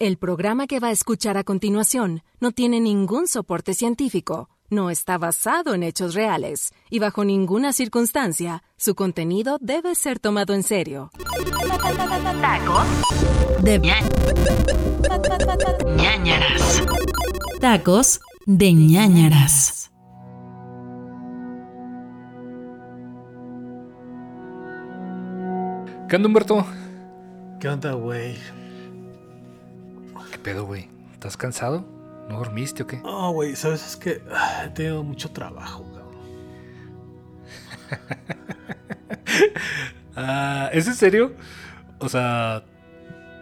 El programa que va a escuchar a continuación no tiene ningún soporte científico, no está basado en hechos reales y bajo ninguna circunstancia su contenido debe ser tomado en serio. Tacos De ñañaras. Tacos de ñañaras. ¿Qué onda, Humberto? ¿Qué onda, güey? ¿Qué pedo, güey? ¿Estás cansado? ¿No dormiste o qué? Oh, güey, ¿sabes? Es que ah, he tenido mucho trabajo, cabrón. Ah, ¿Es en serio? O sea,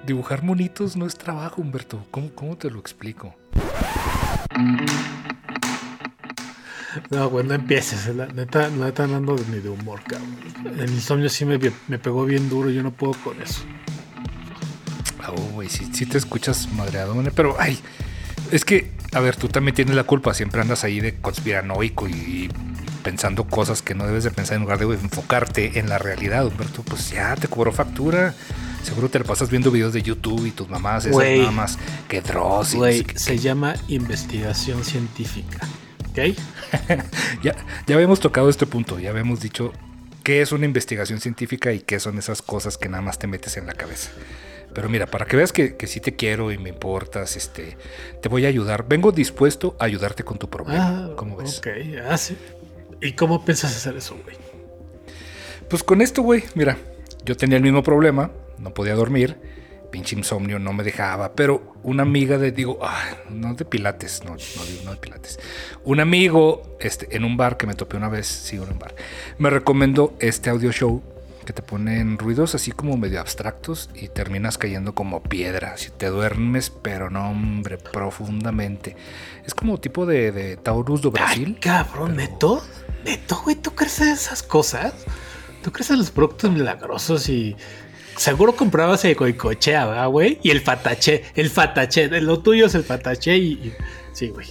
dibujar monitos no es trabajo, Humberto. ¿Cómo, cómo te lo explico? No, güey, no empieces. La neta, la neta no ando ni de humor, cabrón. El insomnio sí me, me pegó bien duro. Yo no puedo con eso. Oh, güey, sí, sí te escuchas madreado, ¿no? pero ay, es que, a ver, tú también tienes la culpa. Siempre andas ahí de conspiranoico y, y pensando cosas que no debes de pensar en lugar de enfocarte en la realidad, Humberto. Pues ya te cobró factura. Seguro te la pasas viendo videos de YouTube y tus mamás, esas mamás que dross no Güey, sé se llama investigación científica. ¿Ok? Ya, ya habíamos tocado este punto, ya habíamos dicho qué es una investigación científica y qué son esas cosas que nada más te metes en la cabeza. Pero mira, para que veas que, que sí te quiero y me importas, este, te voy a ayudar. Vengo dispuesto a ayudarte con tu problema. Ah, ¿Cómo ves? Ok, ah, sí. ¿Y cómo piensas hacer eso, güey? Pues con esto, güey, mira, yo tenía el mismo problema, no podía dormir, pinche insomnio no me dejaba, pero una amiga de, digo, ah, no de pilates, no, no, digo, no de pilates, un amigo este, en un bar que me topé una vez, sí, en un bar, me recomendó este audio show que te ponen ruidos así como medio abstractos y terminas cayendo como piedra, si te duermes, pero no, hombre, profundamente. Es como tipo de, de Taurus do Brasil. Ay, cabrón, pero- ¿neto? ¿Neto, güey? ¿Tú crees en esas cosas? ¿Tú crees en los productos milagrosos y... Seguro comprabas el coicochea, ¿verdad, güey? Y el fatache, el fatache, lo tuyo es el fatache y... y- Sí, güey.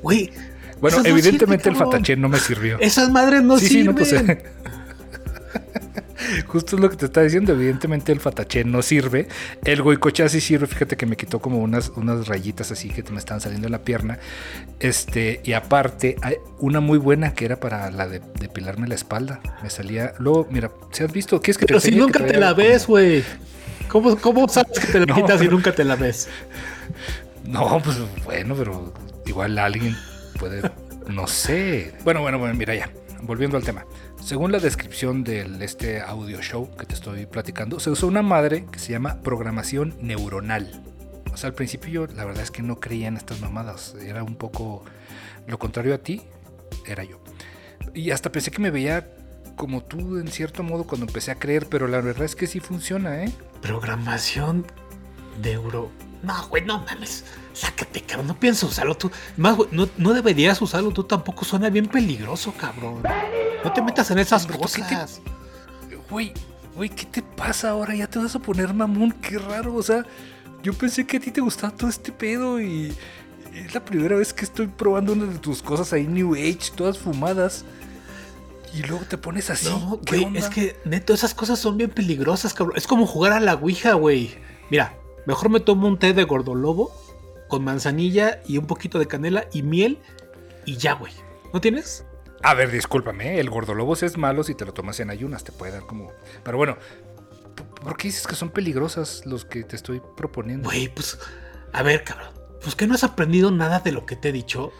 Güey. Bueno, evidentemente sirven, el fataché no me sirvió. Esas madres no sí, sí, no, sirven. pues, Justo es lo que te está diciendo. Evidentemente el fataché no sirve. El goicochea sí sirve. Fíjate que me quitó como unas, unas rayitas así que me estaban saliendo en la pierna. Este, y aparte, hay una muy buena que era para la de depilarme la espalda. Me salía. Luego, mira, ¿se has visto? ¿Quieres que te Pero si nunca te la ves, güey. ¿Cómo, ¿Cómo sabes que te la No, quitas y nunca te la ves? No, pues bueno, pero igual alguien puede, no sé. Bueno, bueno, bueno, mira ya, volviendo al tema. Según la descripción del este audio show que te estoy platicando, se usó una madre que se llama programación neuronal. O sea, al principio yo la verdad es que no creía en estas mamadas. Era un poco lo contrario a ti, era yo. Y hasta pensé que me veía como tú en cierto modo cuando empecé a creer, pero la verdad es que sí funciona, ¿eh? Programación de euro. No, güey, no mames. Sácate, cabrón. No pienso usarlo tú. Más, güey, no, no deberías usarlo tú tampoco. Suena bien peligroso, cabrón. No te metas en esas Humberto, ¿qué te- cosas. Güey, güey, ¿qué te pasa ahora? Ya te vas a poner mamón, qué raro. O sea, yo pensé que a ti te gustaba todo este pedo y es la primera vez que estoy probando una de tus cosas ahí New Age, todas fumadas. Y luego te pones así. No, ¿qué güey, es que neto, esas cosas son bien peligrosas, cabrón. Es como jugar a la Ouija, güey. Mira, mejor me tomo un té de gordolobo con manzanilla y un poquito de canela y miel y ya, güey. ¿No tienes? A ver, discúlpame, ¿eh? el gordolobos es malo si te lo tomas en ayunas, te puede dar como... Pero bueno, ¿por qué dices que son peligrosas los que te estoy proponiendo? Güey, pues, a ver, cabrón. Pues que no has aprendido nada de lo que te he dicho.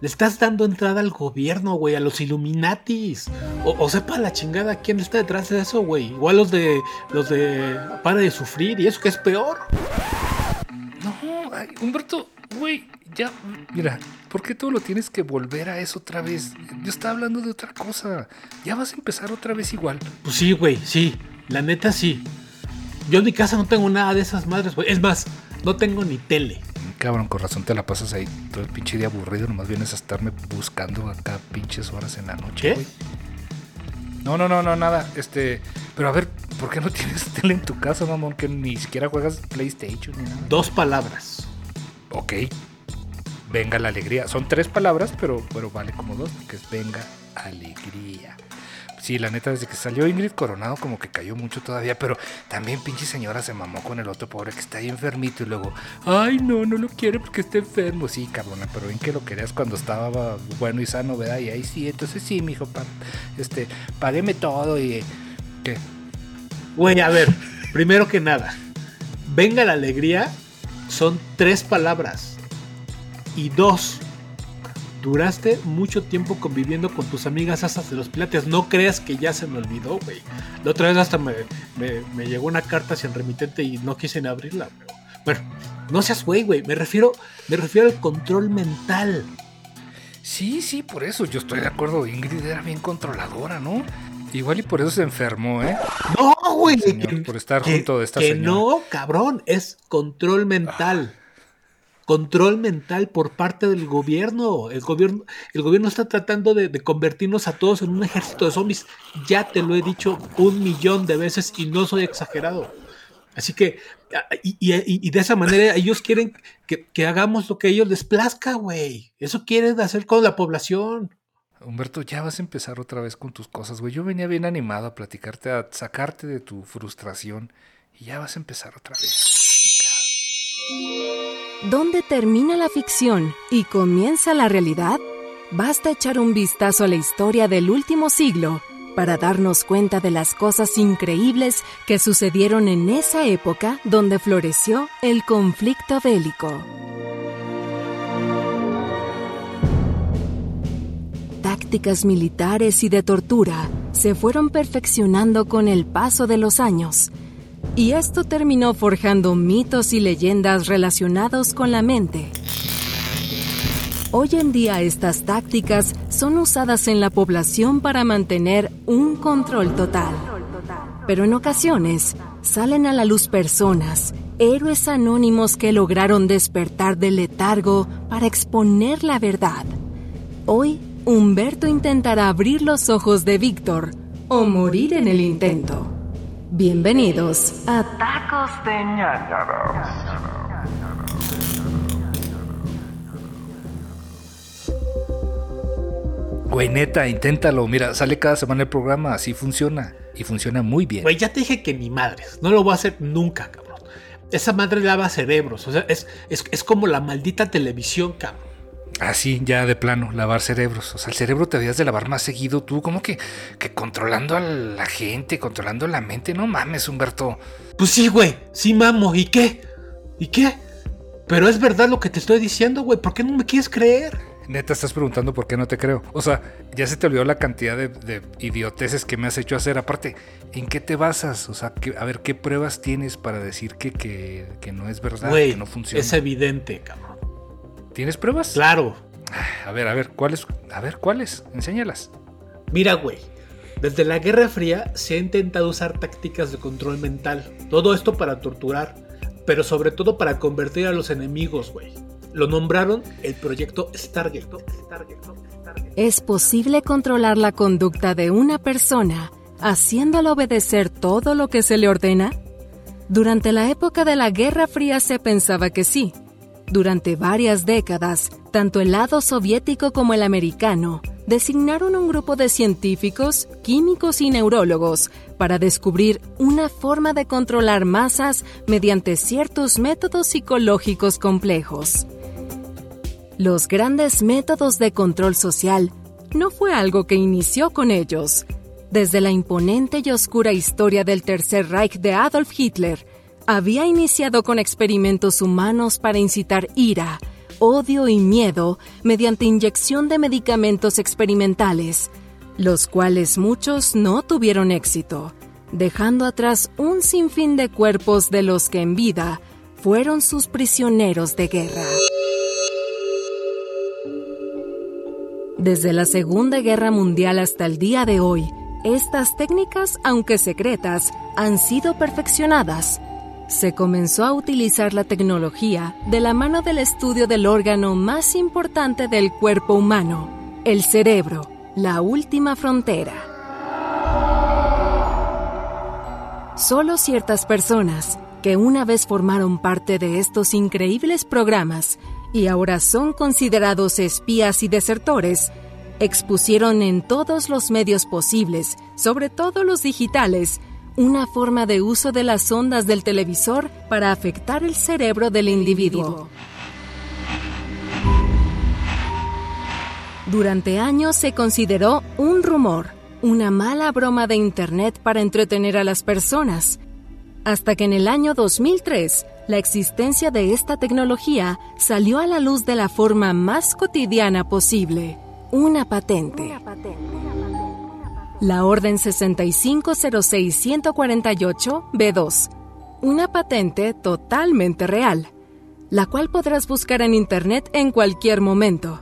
Le estás dando entrada al gobierno, güey, a los Illuminatis. O, o sepa la chingada quién está detrás de eso, güey. Igual los de. los de. para de sufrir y eso que es peor. No, ay, Humberto, güey, ya, mira, ¿por qué todo lo tienes que volver a eso otra vez? Yo estaba hablando de otra cosa. Ya vas a empezar otra vez igual. Pues sí, güey, sí. La neta sí. Yo en mi casa no tengo nada de esas madres, güey. Es más, no tengo ni tele. Cabrón, con razón te la pasas ahí todo el pinche día aburrido. Nomás vienes a estarme buscando acá pinches horas en la noche. No, no, no, no, nada. Este, pero a ver, ¿por qué no tienes tele en tu casa, mamón? Que ni siquiera juegas PlayStation ni nada. Dos palabras. Ok. Venga la alegría. Son tres palabras, pero, pero vale como dos, porque es venga alegría. Sí, la neta, desde que salió Ingrid Coronado, como que cayó mucho todavía, pero también pinche señora se mamó con el otro pobre que está ahí enfermito y luego, ay, no, no lo quiere porque está enfermo. Sí, cabrona, pero bien que lo querías cuando estaba bueno y sano, ¿verdad? Y ahí sí, entonces sí, mijo, pa, este, págueme todo y. ¿Qué? Güey, a ver, primero que nada, venga la alegría son tres palabras. Y dos, duraste mucho tiempo conviviendo con tus amigas asas de los pilates. No creas que ya se me olvidó, güey. La otra vez hasta me, me- me llegó una carta sin remitente y no quise ni abrirla. Pero, bueno, no seas güey, güey. Me refiero, me refiero al control mental. Sí, sí, por eso yo estoy de acuerdo. Ingrid era bien controladora, ¿no? Igual y por eso se enfermó, ¿eh? No, güey. Señor, que- por estar que- junto de esta que señora. no, cabrón. Es control mental. Control mental por parte del gobierno. El gobierno, el gobierno está tratando de, convertirnos a todos en un ejército de zombies. Ya te lo he dicho un millón de veces y no soy exagerado. Así que, y- y de esa manera ellos quieren que, que hagamos lo que a ellos les plazca, güey. Eso quieren hacer con la población. Humberto, ya vas a empezar otra vez con tus cosas, güey. Yo venía bien animado a platicarte, a sacarte de tu frustración. Y ya vas a empezar otra vez. ¿Dónde termina la ficción y comienza la realidad? Basta echar un vistazo a la historia del último siglo para darnos cuenta de las cosas increíbles que sucedieron en esa época donde floreció el conflicto bélico. Tácticas militares y de tortura se fueron perfeccionando con el paso de los años, y esto terminó forjando mitos y leyendas relacionados con la mente. Hoy en día estas tácticas son usadas en la población para mantener un control total. Pero en ocasiones salen a la luz personas, héroes anónimos que lograron despertar del letargo para exponer la verdad. Hoy, Humberto intentará abrir los ojos de Víctor o morir en el intento. Bienvenidos a Tacos de ñañaras. Güey, neta, inténtalo. Mira, sale cada semana el programa, así funciona. Y funciona muy bien. Güey, ya te dije que ni madres. No lo voy a hacer nunca, cabrón. Esa madre lava cerebros. O sea, es, es, es como la maldita televisión, cabrón. Así, ya de plano, lavar cerebros. O sea, el cerebro te debías de lavar más seguido tú. Como que, que controlando a la gente, controlando la mente. No mames, Humberto. Pues sí, güey. Sí, mamo. ¿Y qué? ¿Y qué? Pero es verdad lo que te estoy diciendo, güey. ¿Por qué no me quieres creer? Neta, estás preguntando por qué no te creo. O sea, ya se te olvidó la cantidad de, de idioteces que me has hecho hacer. Aparte, ¿en qué te basas? O sea, que- a ver, ¿qué pruebas tienes para decir que, que, que no es verdad, que no funciona? es evidente, cabrón. ¿Tienes pruebas? Claro. A ver, a ver, ¿cuáles? A ver, ¿cuáles? Enséñalas. Mira, güey. Desde la Guerra Fría se ha intentado usar tácticas de control mental. Todo esto para torturar, pero sobre todo para convertir a los enemigos, güey. Lo nombraron el proyecto Stargate. Es posible controlar la conducta de una persona haciéndola obedecer todo lo que se le ordena? Durante la época de la Guerra Fría se pensaba que sí. Durante varias décadas, tanto el lado soviético como el americano designaron un grupo de científicos, químicos y neurólogos para descubrir una forma de controlar masas mediante ciertos métodos psicológicos complejos. Los grandes métodos de control social no fue algo que inició con ellos. Desde la imponente y oscura historia del Tercer Reich de Adolf Hitler, había iniciado con experimentos humanos para incitar ira, odio y miedo mediante inyección de medicamentos experimentales, los cuales muchos no tuvieron éxito, dejando atrás un sinfín de cuerpos de los que en vida fueron sus prisioneros de guerra. Desde la Segunda Guerra Mundial hasta el día de hoy, estas técnicas, aunque secretas, han sido perfeccionadas. Se comenzó a utilizar la tecnología de la mano del estudio del órgano más importante del cuerpo humano, el cerebro, la última frontera. Solo ciertas personas que una vez formaron parte de estos increíbles programas y ahora son considerados espías y desertores, expusieron en todos los medios posibles, sobre todo los digitales, una forma de uso de las ondas del televisor para afectar el cerebro del individuo. Durante años se consideró un rumor, una mala broma de Internet para entretener a las personas, hasta que en el año 2003 la existencia de esta tecnología salió a la luz de la forma más cotidiana posible, una patente. La Orden 6506148-B2, una patente totalmente real, la cual podrás buscar en Internet en cualquier momento.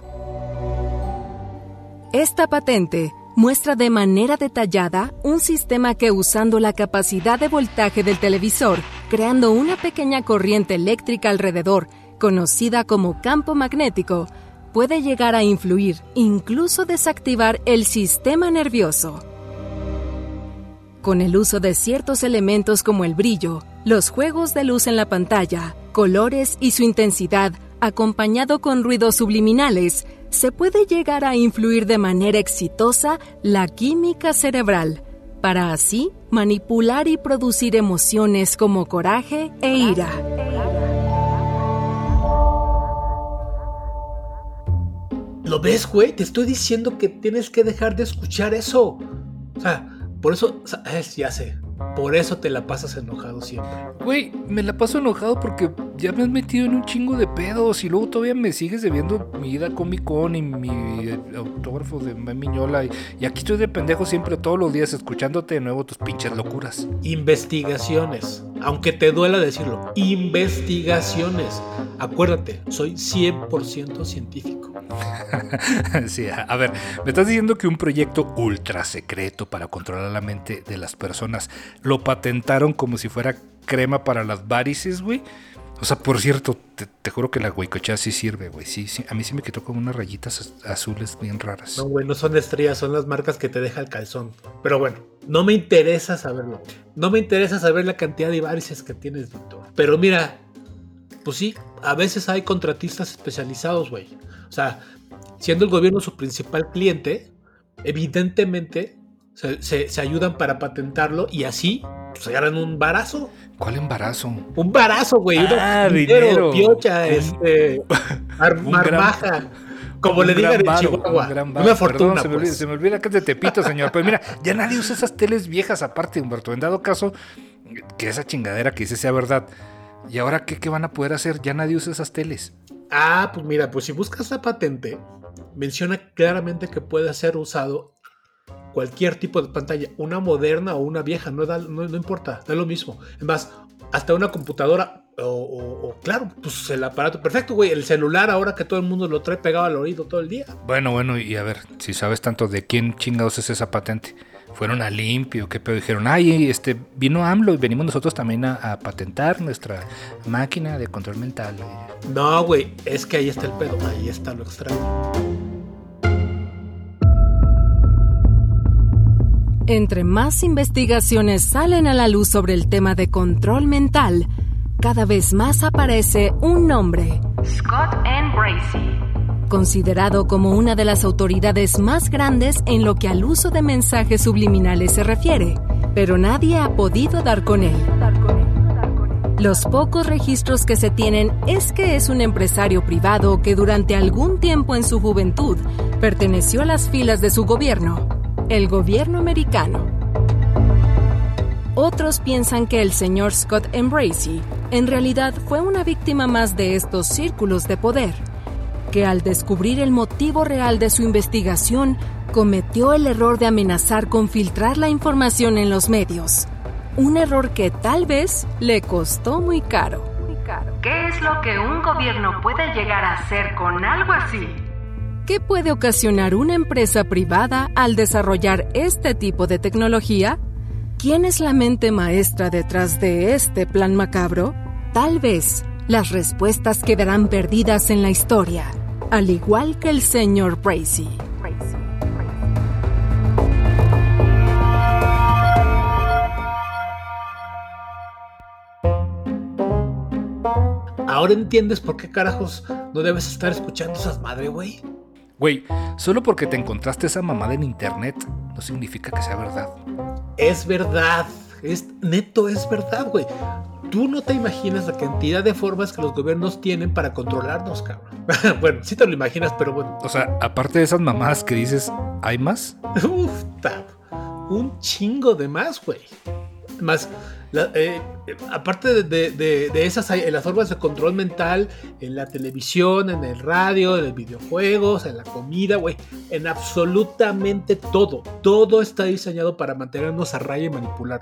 Esta patente muestra de manera detallada un sistema que usando la capacidad de voltaje del televisor, creando una pequeña corriente eléctrica alrededor, conocida como campo magnético, puede llegar a influir, incluso desactivar el sistema nervioso. Con el uso de ciertos elementos como el brillo, los juegos de luz en la pantalla, colores y su intensidad, acompañado con ruidos subliminales, se puede llegar a influir de manera exitosa la química cerebral, para así manipular y producir emociones como coraje e ira. ¿Lo ves, güey? Te estoy diciendo que tienes que dejar de escuchar eso. O sea, por eso, o sea, es, ya sé, por eso te la pasas enojado siempre. Güey, me la paso enojado porque ya me has metido en un chingo de pedos y luego todavía me sigues debiendo mi ida Comic Con y mi eh, autógrafo de Miñola. Y, y aquí estoy de pendejo siempre todos los días escuchándote de nuevo tus pinches locuras. Investigaciones. Aunque te duela decirlo, investigaciones. Acuérdate, soy 100% científico. sí, a ver, me estás diciendo que un proyecto ultra secreto para controlar la mente de las personas lo patentaron como si fuera crema para las varices, güey. O sea, por cierto, te, te juro que la huicochea sí sirve, güey. Sí, a mí sí me quedó con unas rayitas az- azules bien raras. No, güey, no son estrellas, son las marcas que te deja el calzón. Pero bueno, no me interesa saberlo. No me interesa saber la cantidad de varices que tienes, Víctor. Pero mira, pues sí, a veces hay contratistas especializados, güey. O sea, siendo el gobierno su principal cliente, evidentemente se, se- se ayudan para patentarlo y así pues, se ganan un barazo. ¿Cuál embarazo? Un barazo, güey. Ah, una- dinero. piocha, Un- este. mar- un marmaja. como le digan gran en Chihuahua. un gran. Una Perdón, fortuna, se, me olvida, pues. se me olvida que es de Tepito, señor. Pero mira, ya nadie usa esas teles viejas aparte, Humberto. En dado caso, que esa chingadera que dice sea verdad. ¿Y ahora qué, qué van a poder hacer? Ya nadie usa esas teles. Ah, pues mira, pues si buscas la patente, menciona claramente que puede ser usado cualquier tipo de pantalla, una moderna o una vieja, no, da- no, no importa, da lo mismo. Es más, hasta una computadora o, o- o, claro, pues el aparato perfecto, güey, el celular ahora que todo el mundo lo trae pegado al oído todo el día. Bueno, bueno, y a ver, si sabes tanto de quién chingados es esa patente. Fueron a limpio, qué pedo. Dijeron, ay, este, vino AMLO y venimos nosotros también a, a patentar nuestra máquina de control mental. No, güey, es que ahí está el pedo, ahí está lo extraño. Entre más investigaciones salen a la luz sobre el tema de control mental, cada vez más aparece un nombre, Scott N. Bracey. considerado como una de las autoridades más grandes en lo que al uso de mensajes subliminales se refiere, pero nadie ha podido dar con él. Los pocos registros que se tienen es que es un empresario privado que durante algún tiempo en su juventud perteneció a las filas de su gobierno, el gobierno americano. Otros piensan que el señor Scott Embracey en realidad fue una víctima más de estos círculos de poder, que al descubrir el motivo real de su investigación cometió el error de amenazar con filtrar la información en los medios. Un error que tal vez le costó muy caro. ¿Qué es lo que un gobierno puede llegar a hacer con algo así? ¿Qué puede ocasionar una empresa privada al desarrollar este tipo de tecnología? ¿Quién es la mente maestra detrás de este plan macabro? Tal vez las respuestas quedarán perdidas en la historia, al igual que el señor Bracey. Ahora entiendes por qué carajos no debes estar escuchando esas madre, güey. Güey, solo porque te encontraste esa mamada en internet no significa que sea verdad. Es verdad. Es neto, es verdad, güey. Tú no te imaginas la cantidad de formas que los gobiernos tienen para controlarnos, cabrón. bueno, sí te lo imaginas, pero bueno. O sea, aparte de esas mamadas que dices, ¿hay más? Uf, ta- un chingo de más, güey. Más, eh, eh, aparte de, de- de- esas, en las formas de control mental, en la televisión, en el radio, en los videojuegos, en la comida, güey, en absolutamente todo. Todo está diseñado para mantenernos a raya y manipular.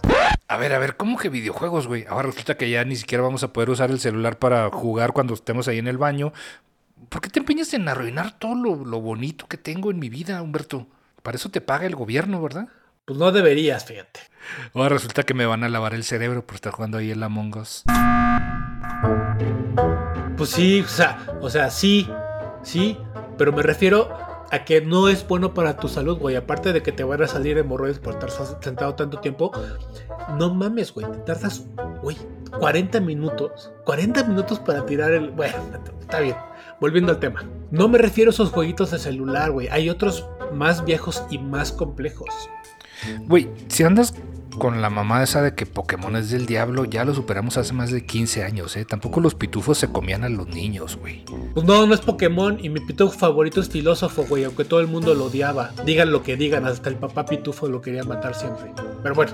A ver, a ver, ¿cómo que videojuegos, güey? Ahora resulta que ya ni siquiera vamos a poder usar el celular para jugar cuando estemos ahí en el baño. ¿Por qué te empeñas en arruinar todo lo, lo bonito que tengo en mi vida, Humberto? Para eso te paga el gobierno, ¿verdad? Pues no deberías, fíjate. Ahora resulta que me van a lavar el cerebro por estar jugando ahí el Among Us. Pues sí, o sea, o sea, sí, sí, pero me refiero a que no es bueno para tu salud, güey. Aparte de que te van a salir hemorroides por estar sentado tanto tiempo, no mames, güey. Te tardas, güey, 40 minutos, 40 minutos para tirar el. Bueno, está bien. Volviendo al tema. No me refiero a esos jueguitos de celular, güey. Hay otros más viejos y más complejos. Güey, si andas con la mamá esa de que Pokémon es del diablo, ya lo superamos hace más de 15 años, ¿eh? Tampoco los pitufos se comían a los niños, güey. Pues no, no es Pokémon y mi pitufo favorito es filósofo, güey, aunque todo el mundo lo odiaba. Digan lo que digan, hasta el papá pitufo lo quería matar siempre. Pero bueno,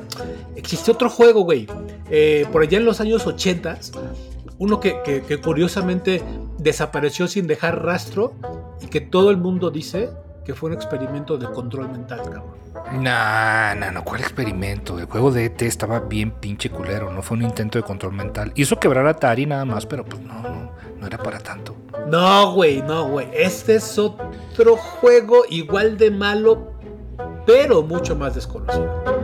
existe otro juego, güey. Eh, por allá en los años 80, uno que, curiosamente desapareció sin dejar rastro y que todo el mundo dice que fue un experimento de control mental, cabrón. Nah, nah, no, ¿cuál experimento? El juego de ET estaba bien pinche culero, no fue un intento de control mental. Hizo quebrar a Atari nada más, pero pues no, no, no era para tanto. No, güey, no, güey. Este es otro juego igual de malo, pero mucho más desconocido.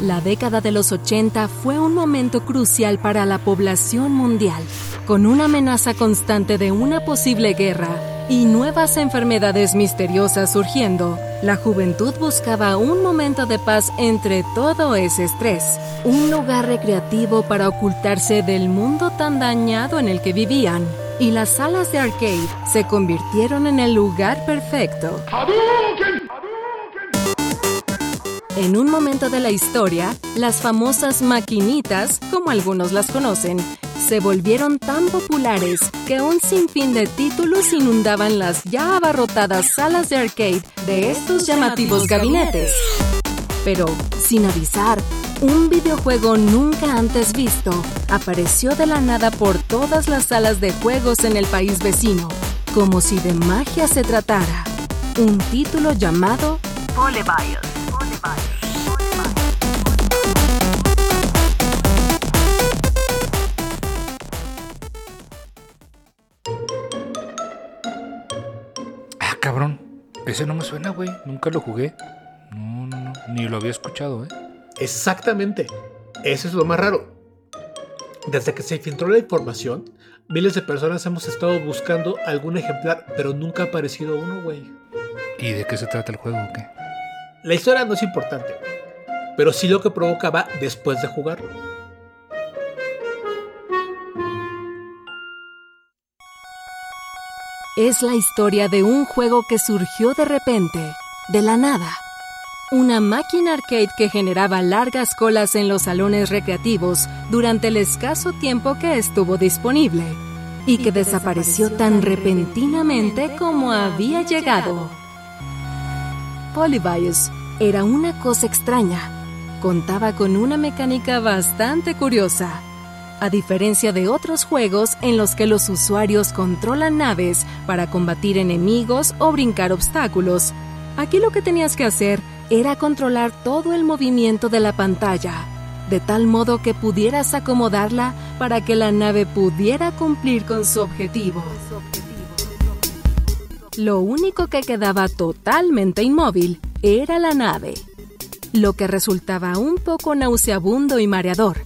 La década de los 80 fue un momento crucial para la población mundial, con una amenaza constante de una posible guerra y nuevas enfermedades misteriosas surgiendo. La juventud buscaba un momento de paz entre todo ese estrés, un lugar recreativo para ocultarse del mundo tan dañado en el que vivían. Y las salas de arcade se convirtieron en el lugar perfecto. En un momento de la historia, las famosas maquinitas, como algunos las conocen, se volvieron tan populares que un sinfín de títulos inundaban las ya abarrotadas salas de arcade de estos llamativos gabinetes. Pero, sin avisar, un videojuego nunca antes visto apareció de la nada por todas las salas de juegos en el país vecino, como si de magia se tratara. Un título llamado. Ah, cabrón, ese no me suena, güey, nunca lo jugué. No, no, no, ni lo había escuchado, ¿eh? Exactamente. Eso es lo más raro. Desde que se filtró la información, miles de personas hemos estado buscando algún ejemplar, pero nunca ha aparecido uno, güey. ¿Y de qué se trata el juego o qué? La historia no es importante, pero sí lo que provoca va después de jugarlo. es la historia de un juego que surgió de repente, de la nada. Una máquina arcade que generaba largas colas en los salones recreativos durante el escaso tiempo que estuvo disponible y que desapareció tan repentinamente como había llegado. Polybius era una cosa extraña. Contaba con una mecánica bastante curiosa. A diferencia de otros juegos en los que los usuarios controlan naves para combatir enemigos o brincar obstáculos, aquí lo que tenías que hacer era controlar todo el movimiento de la pantalla, de tal modo que pudieras acomodarla para que la nave pudiera cumplir con su objetivo. Lo único que quedaba totalmente inmóvil era la nave, lo que resultaba un poco nauseabundo y mareador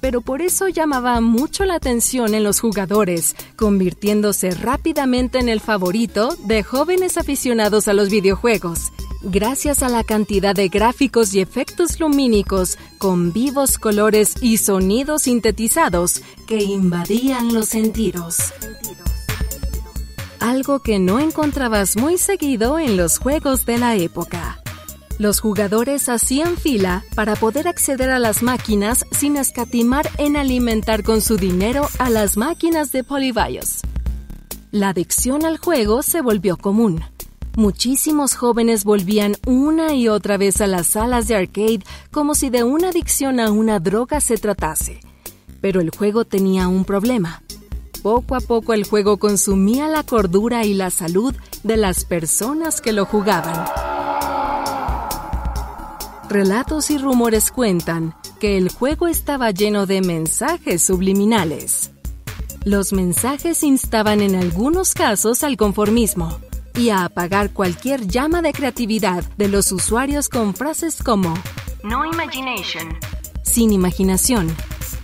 pero por eso llamaba mucho la atención en los jugadores, convirtiéndose rápidamente en el favorito de jóvenes aficionados a los videojuegos, gracias a la cantidad de gráficos y efectos lumínicos con vivos colores y sonidos sintetizados que invadían los sentidos. Algo que no encontrabas muy seguido en los juegos de la época. Los jugadores hacían fila para poder acceder a las máquinas sin escatimar en alimentar con su dinero a las máquinas de Polybios. La adicción al juego se volvió común. Muchísimos jóvenes volvían una y otra vez a las salas de arcade como si de una adicción a una droga se tratase. Pero el juego tenía un problema. Poco a poco el juego consumía la cordura y la salud de las personas que lo jugaban. Relatos y rumores cuentan que el juego estaba lleno de mensajes subliminales. Los mensajes instaban en algunos casos al conformismo y a apagar cualquier llama de creatividad de los usuarios con frases como No imagination. sin imaginación,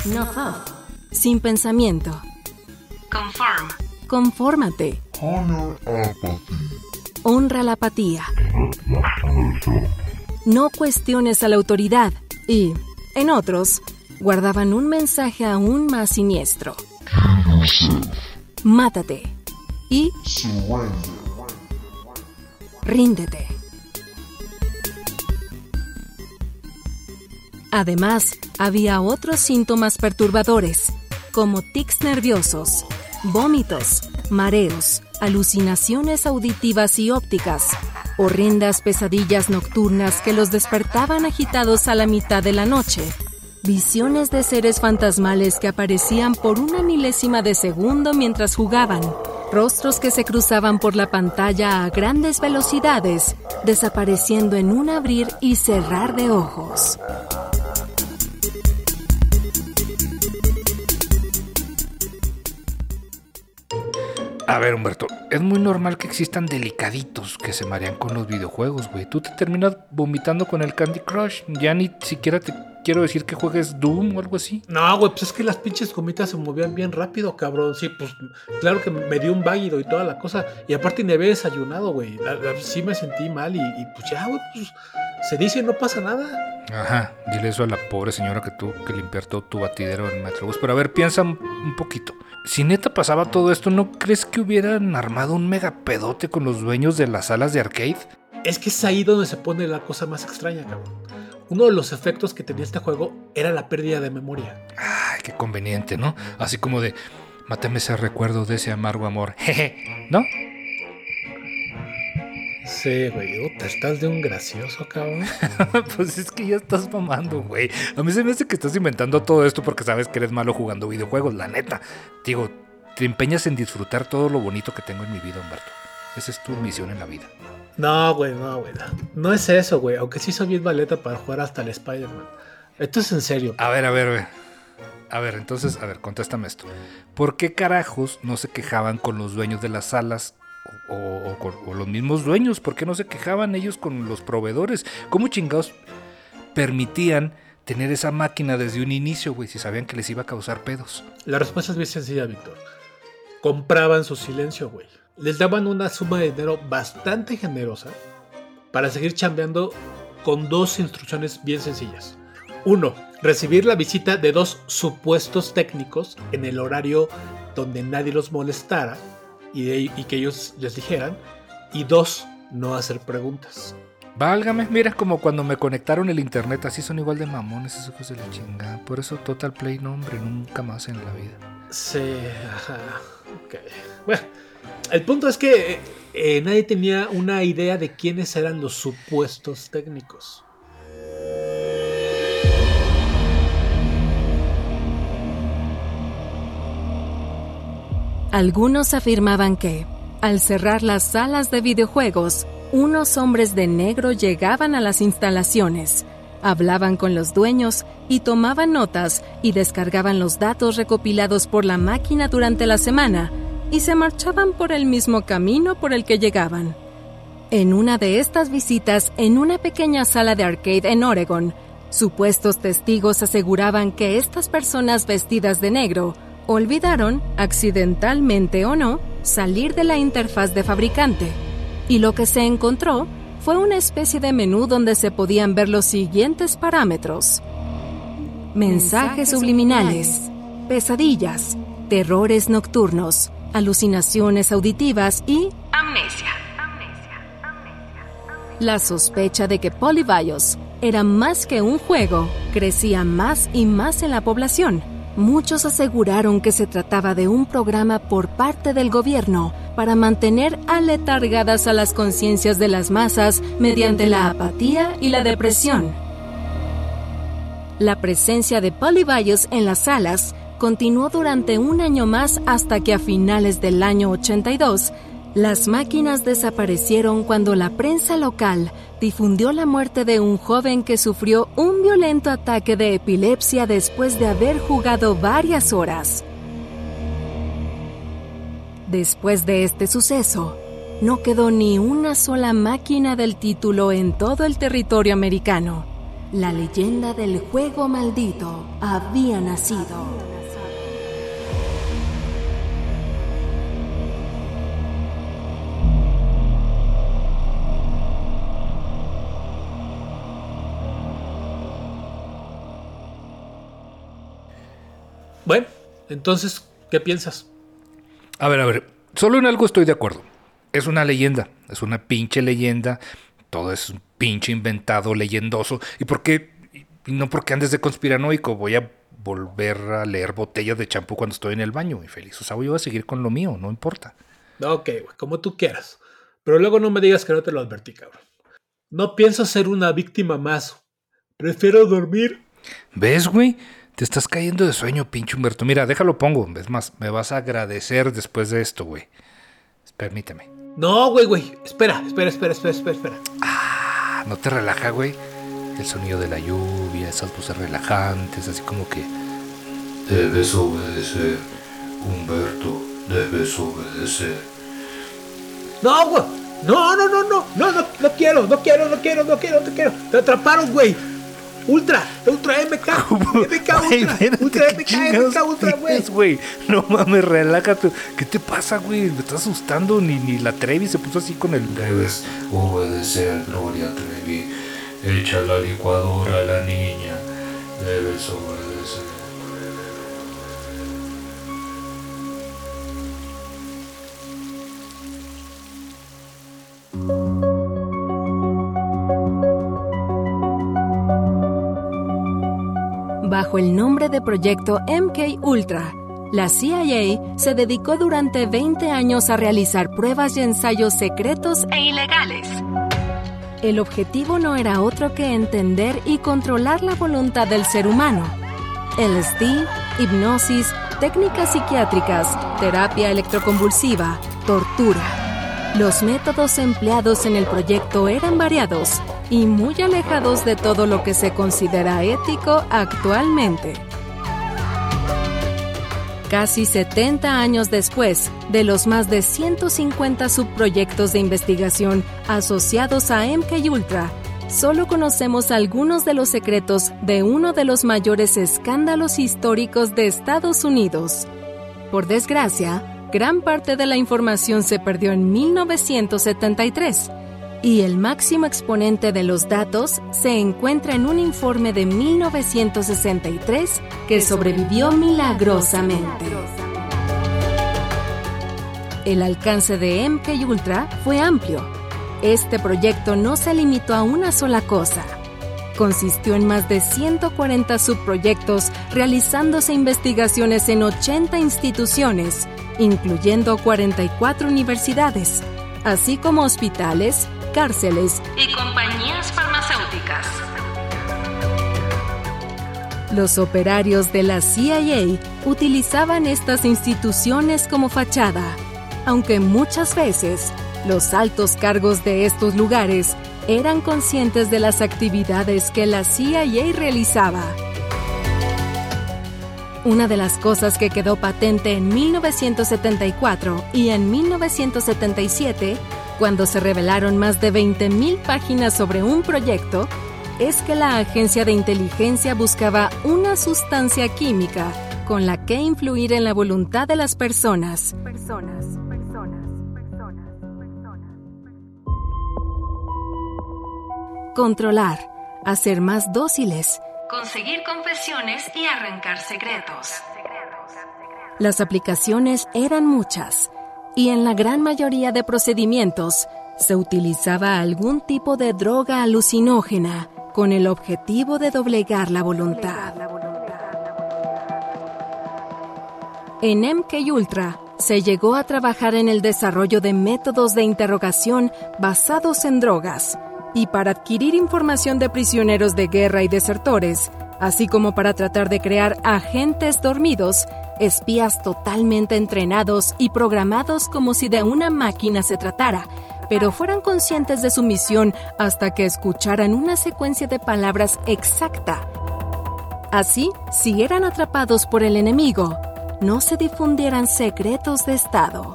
no thought, sin pensamiento, Confirm. confórmate, honra la apatía, no cuestiones a la autoridad. Y, en otros, guardaban un mensaje aún más siniestro. Mátate. Y ríndete. Además, había otros síntomas perturbadores, como tics nerviosos, vómitos, mareos, alucinaciones auditivas y ópticas, horrendas pesadillas nocturnas que los despertaban agitados a la mitad de la noche, visiones de seres fantasmales que aparecían por una milésima de segundo mientras jugaban, rostros que se cruzaban por la pantalla a grandes velocidades, desapareciendo en un abrir y cerrar de ojos. A ver, Humberto, es muy normal que existan delicaditos que se marean con los videojuegos, güey. Tú te terminas vomitando con el Candy Crush. Ya ni siquiera te quiero decir que juegues Doom o algo así. No, güey, pues es que las pinches gomitas se movían bien rápido, cabrón. Sí, pues claro que me dio un váguido y toda la cosa. Y aparte ni había desayunado, güey. Sí me sentí mal y, y, pues ya, güey, pues se dice no pasa nada. Ajá, dile eso a la pobre señora que tuvo que limpiar todo tu batidero en Metrobús. Pero a ver, piensa un poquito. Si neta pasaba todo esto, ¿no crees que hubieran armado un megapedote con los dueños de las salas de arcade? Es que es ahí donde se pone la cosa más extraña, cabrón. Uno de los efectos que tenía este juego era la pérdida de memoria. Ay, qué conveniente, ¿no? Así como de, mátame ese recuerdo de ese amargo amor. Jeje, ¿no? Sí, güey, te estás de un gracioso, cabrón. pues es que ya estás mamando, güey. A mí se me hace que estás inventando todo esto porque sabes que eres malo jugando videojuegos, la neta. Digo, te empeñas en disfrutar todo lo bonito que tengo en mi vida, Humberto. Esa es tu misión en la vida. No, güey, no, güey. No. No es eso, güey. Aunque sí soy bien maleta para jugar hasta el Spider-Man. Esto es en serio. A ver, a ver, a ver. A ver, entonces, a ver, contéstame esto. ¿Por qué carajos no se quejaban con los dueños de las salas o, los mismos dueños? ¿Por qué no se quejaban ellos con los proveedores? ¿Cómo chingados permitían tener esa máquina desde un inicio, güey, si sabían que les iba a causar pedos? La respuesta es bien sencilla, Víctor. Compraban su silencio, güey. Les daban una suma de dinero bastante generosa para seguir chambeando con dos instrucciones bien sencillas. Uno, recibir la visita de dos supuestos técnicos en el horario donde nadie los molestara y, de- y que ellos les dijeran. Y dos, no hacer preguntas. Válgame, mira como cuando me conectaron el internet, así son igual de mamones esos hijos de la chingada. Por eso Total Play, no hombre, nunca más en la vida. Sí, ajá. ok. Bueno, el punto es que eh, eh, nadie tenía una idea de quiénes eran los supuestos técnicos. Algunos afirmaban que, al cerrar las salas de videojuegos, unos hombres de negro llegaban a las instalaciones, hablaban con los dueños y tomaban notas y descargaban los datos recopilados por la máquina durante la semana y se marchaban por el mismo camino por el que llegaban. En una de estas visitas en una pequeña sala de arcade en Oregon, supuestos testigos aseguraban que estas personas vestidas de negro olvidaron, accidentalmente o no, salir de la interfaz de fabricante. Y lo que se encontró fue una especie de menú donde se podían ver los siguientes parámetros. Mensajes subliminales, pesadillas, terrores nocturnos, alucinaciones auditivas y Amnesia. la sospecha de que Polybios era más que un juego crecía más y más en la población. Muchos aseguraron que se trataba de un programa por parte del gobierno para mantener aletargadas a las conciencias de las masas mediante la apatía y la depresión. La presencia de Polybios en las salas continuó durante un año más hasta que a finales del año 82 las máquinas desaparecieron cuando la prensa local difundió la muerte de un joven que sufrió un violento ataque de epilepsia después de haber jugado varias horas. Después de este suceso, no quedó ni una sola máquina del título en todo el territorio americano. La leyenda del juego maldito había nacido. Bueno, entonces, ¿qué piensas? A ver, a ver, solo en algo estoy de acuerdo. Es una leyenda, es una pinche leyenda. Todo es un pinche inventado, leyendoso. ¿Y por qué? No porque andes de conspiranoico. Voy a volver a leer botellas de champú cuando estoy en el baño, y feliz. O sea, voy a seguir con lo mío, no importa. Ok, güey, como tú quieras. Pero luego no me digas que no te lo advertí, cabrón. No pienso ser una víctima más. Prefiero dormir. ¿Ves, güey? Te estás cayendo de sueño, pinche Humberto. Mira, déjalo pongo. Es más, me vas a agradecer después de esto, güey. Permíteme. No, güey, güey. Espera, espera, espera, espera, espera, espera. Ah, ¿no te relaja, güey? El sonido de la lluvia, esas voces relajantes, así como que... Debes obedecer, Humberto. Debes obedecer. No, güey. No, no, no, no. No, no, no quiero, no quiero, no quiero, no quiero, no quiero. Te atraparon, güey. Ultra, Ultra MK, MK Ultra, Ultra ¿qué MK, MK Ultra, güey. No mames, relájate. ¿Qué te pasa, güey? Me estás asustando. Ni, ni la Trevi se puso así con el. Debes obedecer, Gloria Trevi. Echa la licuadora a la niña. Debes obedecer. Bajo el nombre de proyecto MK Ultra, la CIA se dedicó durante 20 años a realizar pruebas y ensayos secretos E ilegales. El objetivo no era otro que entender y controlar la voluntad del ser humano. LSD, hipnosis, técnicas psiquiátricas, terapia electroconvulsiva, tortura. Los métodos empleados en el proyecto eran variados y muy alejados de todo lo que se considera ético actualmente. Casi 70 años después de los más de 150 subproyectos de investigación asociados a MK Ultra, solo conocemos algunos de los secretos de uno de los mayores escándalos históricos de Estados Unidos. Por desgracia, gran parte de la información se perdió en 1973 y el máximo exponente de los datos se encuentra en un informe de 1963 que sobrevivió milagrosamente. El alcance de MK Ultra fue amplio. Este proyecto no se limitó a una sola cosa. Consistió en más de 140 subproyectos realizándose investigaciones en 80 instituciones, incluyendo 44 universidades, así como hospitales, cárceles Y compañías farmacéuticas. Los operarios de la CIA utilizaban estas instituciones como fachada, aunque muchas veces los altos cargos de estos lugares eran conscientes de las actividades que la CIA realizaba. Una de las cosas que quedó patente en 1974 y en 1977, cuando se revelaron más de 20.000 páginas sobre un proyecto, es que la agencia de inteligencia buscaba una sustancia química con la que influir en la voluntad de las personas. Personas, personas, personas, personas. controlar, hacer más dóciles. Conseguir confesiones y arrancar secretos. Las aplicaciones eran muchas y en la gran mayoría de procedimientos se utilizaba algún tipo de droga alucinógena con el objetivo de doblegar la voluntad. En MK Ultra se llegó a trabajar en el desarrollo de métodos de interrogación basados en drogas y para adquirir información de prisioneros de guerra y desertores, así como para tratar de crear agentes dormidos, espías totalmente entrenados y programados como si de una máquina se tratara, pero fueran conscientes de su misión hasta que escucharan una secuencia de palabras exacta. Así, si eran atrapados por el enemigo, no se difundieran secretos de Estado.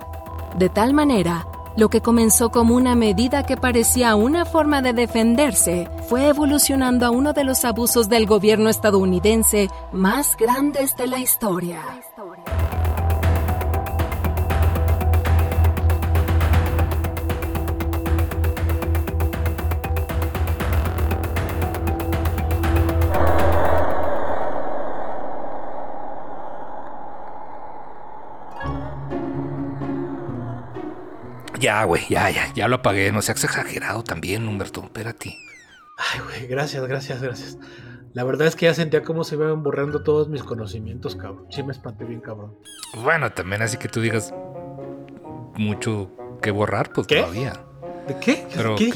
De tal manera, lo que comenzó como una medida que parecía una forma de defenderse fue evolucionando a uno de los abusos del gobierno estadounidense más grandes de la historia. Ya, güey, ya, ya, ya lo apagué. No seas exagerado también, Humberto. Espérate. Ay, güey, gracias, gracias, gracias. La verdad es que ya sentía cómo se iban borrando todos mis conocimientos, cabrón. Sí me espanté bien, cabrón. Bueno, también así que tú digas mucho que borrar, pues ¿Qué? todavía. ¿De qué? Pero, ¿Qué.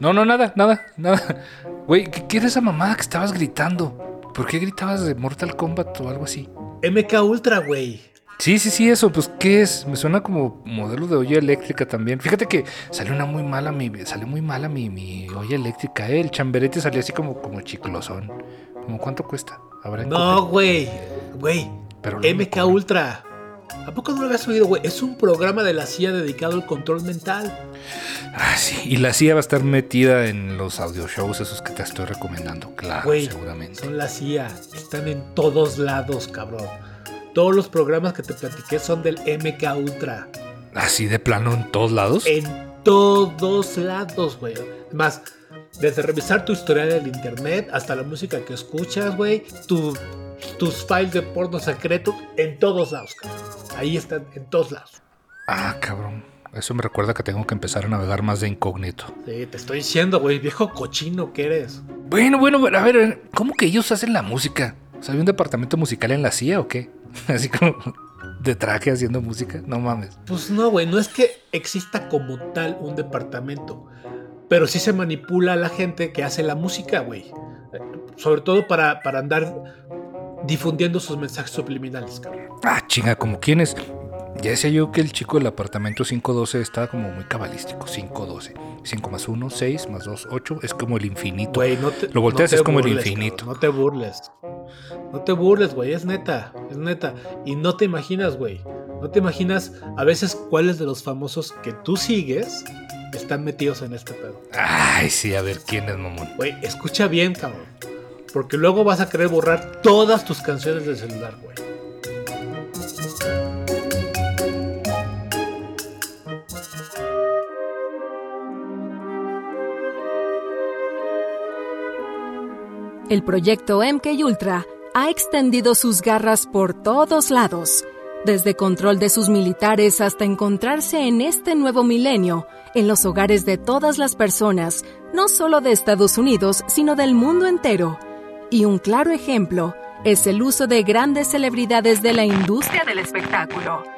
No, no, nada, nada, nada. Güey, ¿qué, qué era esa mamada que estabas gritando? ¿Por qué gritabas de Mortal Kombat o algo así? MK Ultra, güey. Sí, sí, sí, eso, pues, ¿qué es? Me suena como modelo de olla eléctrica también. Fíjate que salió una muy mala, mi, salió muy mala mi, mi olla eléctrica, ¿eh? El chamberete salió así como, como chiclosón. ¿Cómo cuánto cuesta? Habrá No, güey. Güey. Pero MK. Ultra. ¿A poco no lo habías oído, güey? Es un programa de la CIA dedicado al control mental. Ah, sí, y la CIA va a estar metida en los audio shows esos que te estoy recomendando, claro, Güey, seguramente. son la CIA. Están en todos lados, cabrón. Todos los programas que te platiqué son del MK Ultra. Así de plano en todos lados. En todos lados, güey. Más, desde revisar tu historial del internet hasta la música que escuchas, güey. tu- tus files de porno secreto en todos lados, cabrón. Ahí están, en todos lados. Ah, cabrón. Eso me recuerda que tengo que empezar a navegar más de incógnito. Sí, te estoy diciendo, güey, viejo cochino que eres. Bueno, bueno, a ver, ¿cómo que ellos hacen la música? Sea, ¿Hay un departamento musical en la CIA o qué? Así como de traje haciendo música. No mames. Pues no, güey, no es que exista como tal un departamento, pero sí se manipula a la gente que hace la música, güey. Sobre todo para, para andar difundiendo sus mensajes subliminales, cabrón. Ah, chinga, ¿como quién es? Ya decía yo que el chico del apartamento 512 estaba como muy cabalístico. 512. 5 más 1, 6 más 2, 8. Es como el infinito. Güey, no te, Lo volteas, no te es como el burles, infinito. cabrón, no te burles. No te burles, güey, es neta, es neta. Y no te imaginas, güey. No te imaginas a veces cuáles de los famosos que tú sigues están metidos en este pedo. Ay, sí, a ver, ¿quién es mamón? Güey, escucha bien, cabrón. Porque luego vas a querer borrar todas tus canciones del celular, güey. El proyecto MK Ultra ha extendido sus garras por todos lados, desde control de sus militares hasta encontrarse en este nuevo milenio en los hogares de todas las personas, no solo de Estados Unidos, sino del mundo entero. Y un claro ejemplo es el uso de grandes celebridades de la industria del espectáculo.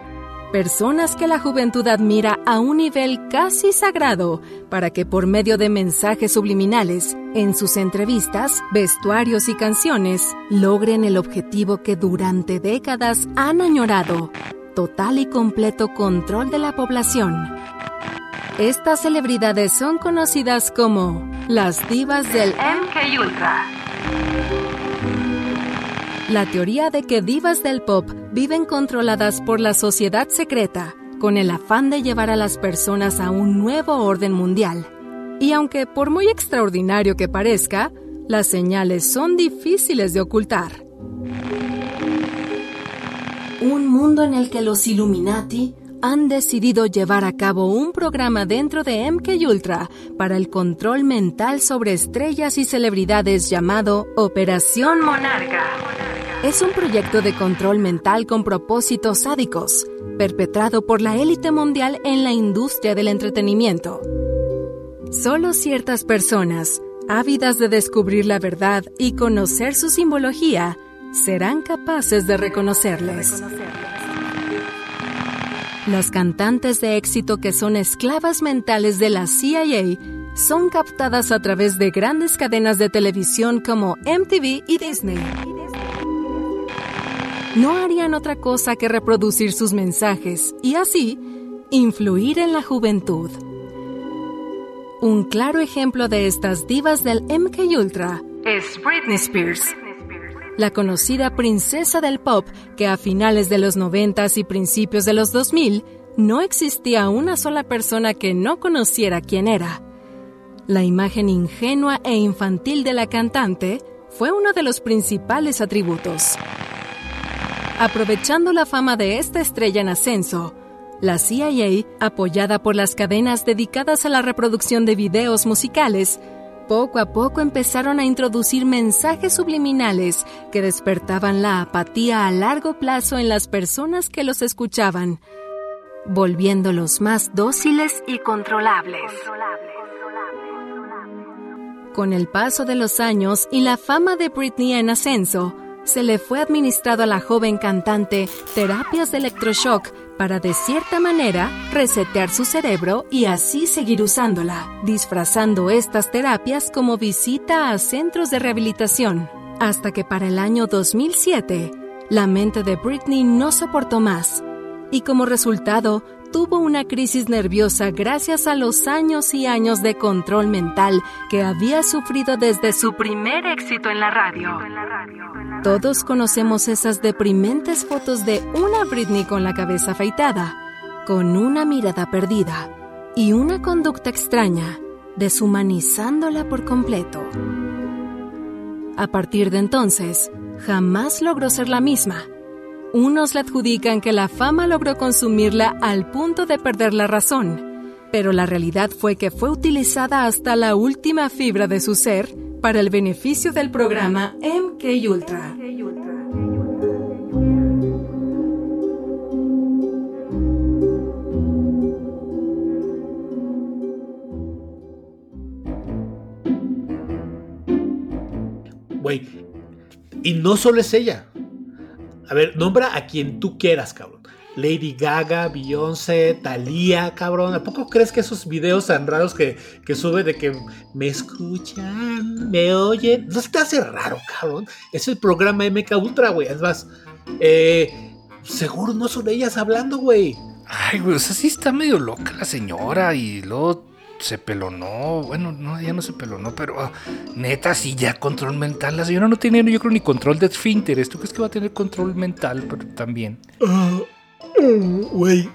Personas que la juventud admira a un nivel casi sagrado para que por medio de mensajes subliminales, en sus entrevistas, vestuarios y canciones, logren el objetivo que durante décadas han añorado, total y completo control de la población. Estas celebridades son conocidas como las divas del MK Ultra. La teoría de que divas del pop viven controladas por la sociedad secreta, con el afán de llevar a las personas a un nuevo orden mundial. Y aunque por muy extraordinario que parezca, las señales son difíciles de ocultar. Un mundo en el que los Illuminati han decidido llevar a cabo un programa dentro de MK Ultra para el control mental sobre estrellas y celebridades llamado Operación Monarca. Es un proyecto de control mental con propósitos sádicos, perpetrado por la élite mundial en la industria del entretenimiento. Solo ciertas personas, ávidas de descubrir la verdad y conocer su simbología, serán capaces de reconocerles. Las cantantes de éxito que son esclavas mentales de la CIA son captadas a través de grandes cadenas de televisión como MTV y Disney. No harían otra cosa que reproducir sus mensajes y así influir en la juventud. Un claro ejemplo de estas divas del MK Ultra Es Britney Spears. la conocida princesa del pop que a finales de los 90 y principios de los 2000 no existía una sola persona que no conociera quién era. La imagen ingenua e infantil de la cantante fue uno de los principales atributos. Aprovechando la fama de esta estrella en ascenso, la CIA, apoyada por las cadenas dedicadas a la reproducción de videos musicales, poco a poco empezaron a introducir mensajes subliminales que despertaban la apatía a largo plazo en las personas que los escuchaban, volviéndolos más dóciles y controlables. Con el paso de los años y la fama de Britney en ascenso, se le fue administrado a la joven cantante terapias de electroshock para de cierta manera resetear su cerebro y así seguir usándola, disfrazando estas terapias como visita a centros de rehabilitación, hasta que para el año 2007 la mente de Britney no soportó más y como resultado tuvo una crisis nerviosa gracias a los años y años de control mental que había sufrido desde su primer éxito en la radio. Todos conocemos esas deprimentes fotos de una Britney con la cabeza afeitada, con una mirada perdida y una conducta extraña, deshumanizándola por completo. A partir de entonces, jamás logró ser la misma. Unos le adjudican que la fama logró consumirla al punto de perder la razón, pero la realidad fue que fue utilizada hasta la última fibra de su ser para el beneficio del programa MK Ultra. Güey. Y no solo es ella. A ver, nombra a quien tú quieras, cabrón. Lady Gaga, Beyoncé, Thalía, cabrón. ¿A poco crees que esos videos tan raros que, que sube de que me escuchan, me oyen? No se te hace raro, cabrón. Es el programa MK Ultra, güey. Es más, eh, seguro no son ellas hablando, güey. Ay, güey, o sea, sí está medio loca la señora y luego se pelonó. Bueno, no, ya no se pelonó, pero ah, neta, sí, ya control mental. La señora no tiene, yo creo, ni control de esfínteres. ¿Tú crees que va a tener control mental pero también? Mm, Güey,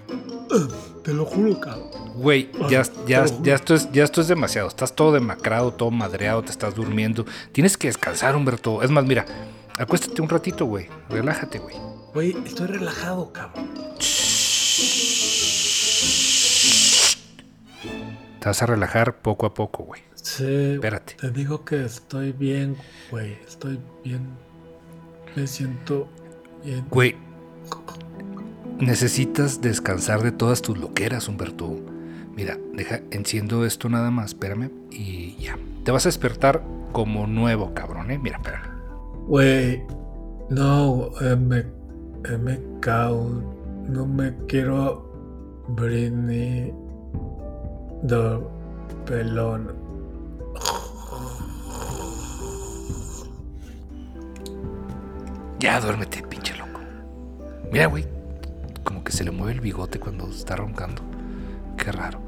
ah, te lo juro, cabrón. Güey, Ah, ya, ya, lo juro. ya, esto es, ya esto es demasiado. Estás todo demacrado, todo madreado, te estás durmiendo. Tienes que descansar, Humberto. Es más, mira, acuéstate un ratito, güey. Relájate, güey. Güey, estoy relajado, cabrón. Te vas a relajar poco a poco, güey. Sí, Espérate. te digo que estoy bien, güey. Estoy bien. Me siento bien. Güey, necesitas descansar de todas tus loqueras, Humberto. Mira, deja, enciendo esto nada más, espérame, y ya. Te vas a despertar como nuevo, cabrón, ¿eh? Mira, espérame. Güey, no, eh, me, eh, me. No me quiero. Britney. De pelón. Ya, duérmete, pinche loco. Mira, güey, como que se le mueve el bigote cuando está roncando. Qué raro.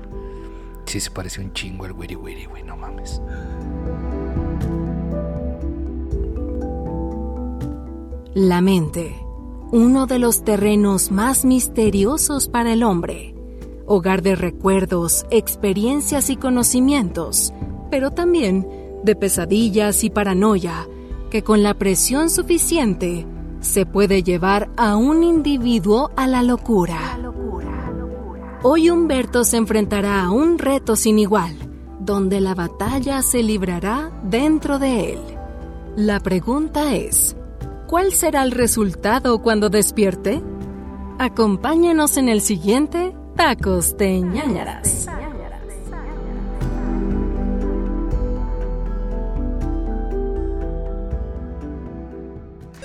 Sí se parece un chingo al wiri wiri, güey, no mames. La mente, uno de los terrenos más misteriosos para el hombre, hogar de recuerdos, experiencias y conocimientos, pero también de pesadillas y paranoia, que con la presión suficiente se puede llevar a un individuo a la locura. Hoy Humberto se enfrentará a un reto sin igual, donde la batalla se librará dentro de él. La pregunta es, ¿cuál será el resultado cuando despierte? Acompáñenos en el siguiente Tacos de ñañaras.